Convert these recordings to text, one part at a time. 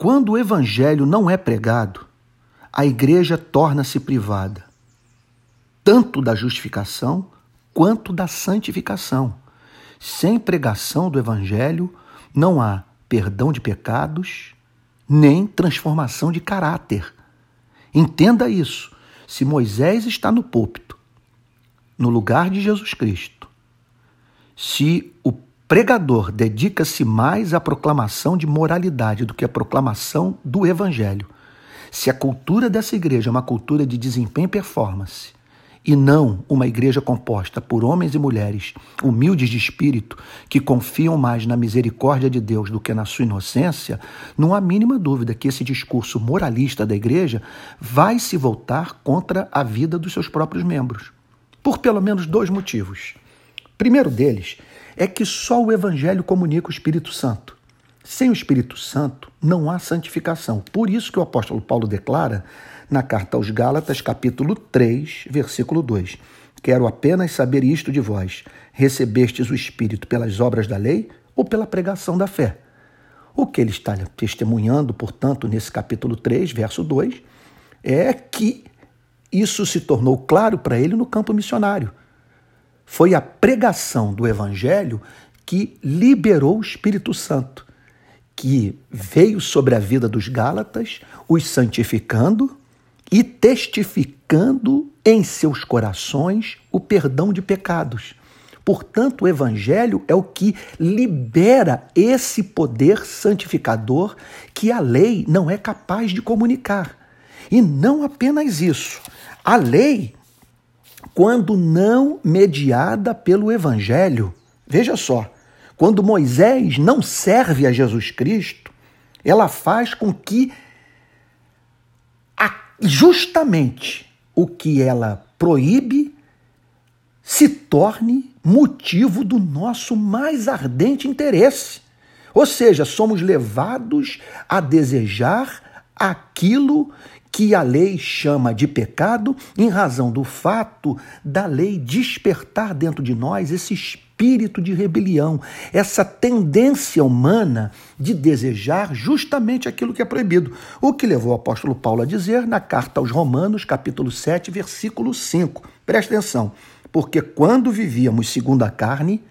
Quando o evangelho não é pregado, a igreja torna-se privada, tanto da justificação quanto da santificação. Sem pregação do evangelho, não há perdão de pecados, nem transformação de caráter. Entenda isso. Se Moisés está no púlpito, no lugar de Jesus Cristo, se o pregador dedica-se mais à proclamação de moralidade do que à proclamação do evangelho, se a cultura dessa igreja é uma cultura de desempenho e performance, e não uma igreja composta por homens e mulheres humildes de espírito que confiam mais na misericórdia de Deus do que na sua inocência, não há mínima dúvida que esse discurso moralista da igreja vai se voltar contra a vida dos seus próprios membros. Por pelo menos dois motivos. Primeiro deles é que só o evangelho comunica o Espírito Santo. Sem o Espírito Santo não há santificação. Por isso que o apóstolo Paulo declara na carta aos Gálatas, capítulo 3, versículo 2: Quero apenas saber isto de vós: recebestes o Espírito pelas obras da lei ou pela pregação da fé? O que ele está testemunhando, portanto, nesse capítulo 3, verso 2, é que isso se tornou claro para ele no campo missionário. Foi a pregação do evangelho que liberou o Espírito Santo, que veio sobre a vida dos Gálatas, os santificando e testificando em seus corações o perdão de pecados. Portanto, o Evangelho é o que libera esse poder santificador que a lei não é capaz de comunicar. E não apenas isso. A lei, quando não mediada pelo Evangelho, veja só, quando Moisés não serve a Jesus Cristo, ela faz com que justamente o que ela proíbe se torne motivo do nosso mais ardente interesse. Ou seja, somos levados a desejar aquilo que a lei chama de pecado, em razão do fato da lei despertar dentro de nós esse espírito de rebelião, essa tendência humana de desejar justamente aquilo que é proibido. O que levou o apóstolo Paulo a dizer na carta aos Romanos, capítulo 7, versículo 5. Presta atenção, porque quando vivíamos segundo a carne,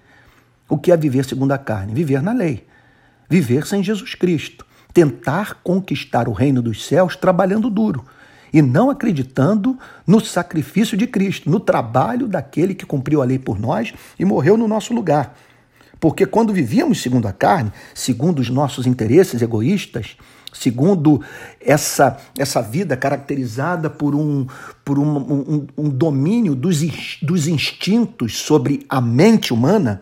o que é viver segundo a carne? Viver na lei, viver sem Jesus Cristo tentar conquistar o reino dos céus trabalhando duro e não acreditando no sacrifício de Cristo, no trabalho daquele que cumpriu a lei por nós e morreu no nosso lugar. Porque quando vivíamos segundo a carne, segundo os nossos interesses egoístas, segundo essa, essa vida caracterizada por um, por um, um, um domínio dos, dos instintos sobre a mente humana,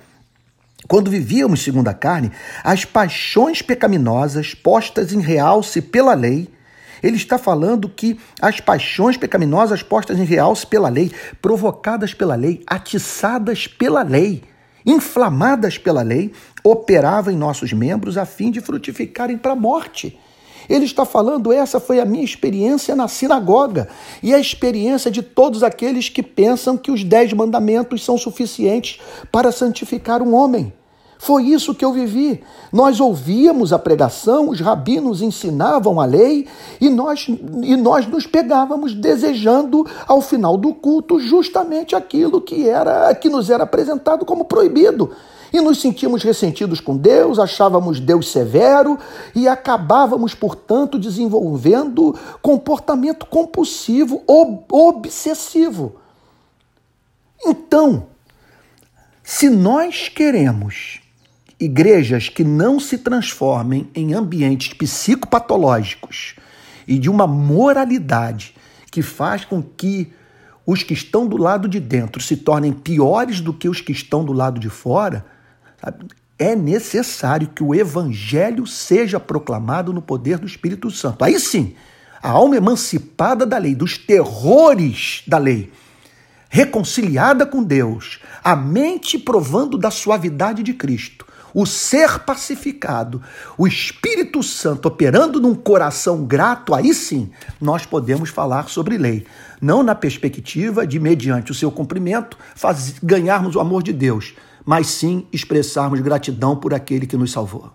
quando vivíamos segundo a carne, as paixões pecaminosas postas em realce pela lei, ele está falando que as paixões pecaminosas postas em realce pela lei, provocadas pela lei, atiçadas pela lei, inflamadas pela lei, operavam em nossos membros a fim de frutificarem para a morte. Ele está falando, essa foi a minha experiência na sinagoga e a experiência de todos aqueles que pensam que os dez mandamentos são suficientes para santificar um homem. Foi isso que eu vivi. Nós ouvíamos a pregação, os rabinos ensinavam a lei e nós, e nós nos pegávamos desejando ao final do culto justamente aquilo que era que nos era apresentado como proibido. E nos sentíamos ressentidos com Deus, achávamos Deus severo e acabávamos, portanto, desenvolvendo comportamento compulsivo, ob obsessivo. Então, se nós queremos igrejas que não se transformem em ambientes psicopatológicos e de uma moralidade que faz com que os que estão do lado de dentro se tornem piores do que os que estão do lado de fora, sabe? é necessário que o evangelho seja proclamado no poder do Espírito Santo. Aí sim, a alma emancipada da lei, dos terrores da lei, reconciliada com Deus, a mente provando da suavidade de Cristo, o ser pacificado, o Espírito Santo operando num coração grato, aí sim nós podemos falar sobre lei. Não na perspectiva de, mediante o seu cumprimento, faz, ganharmos o amor de Deus, mas sim expressarmos gratidão por aquele que nos salvou.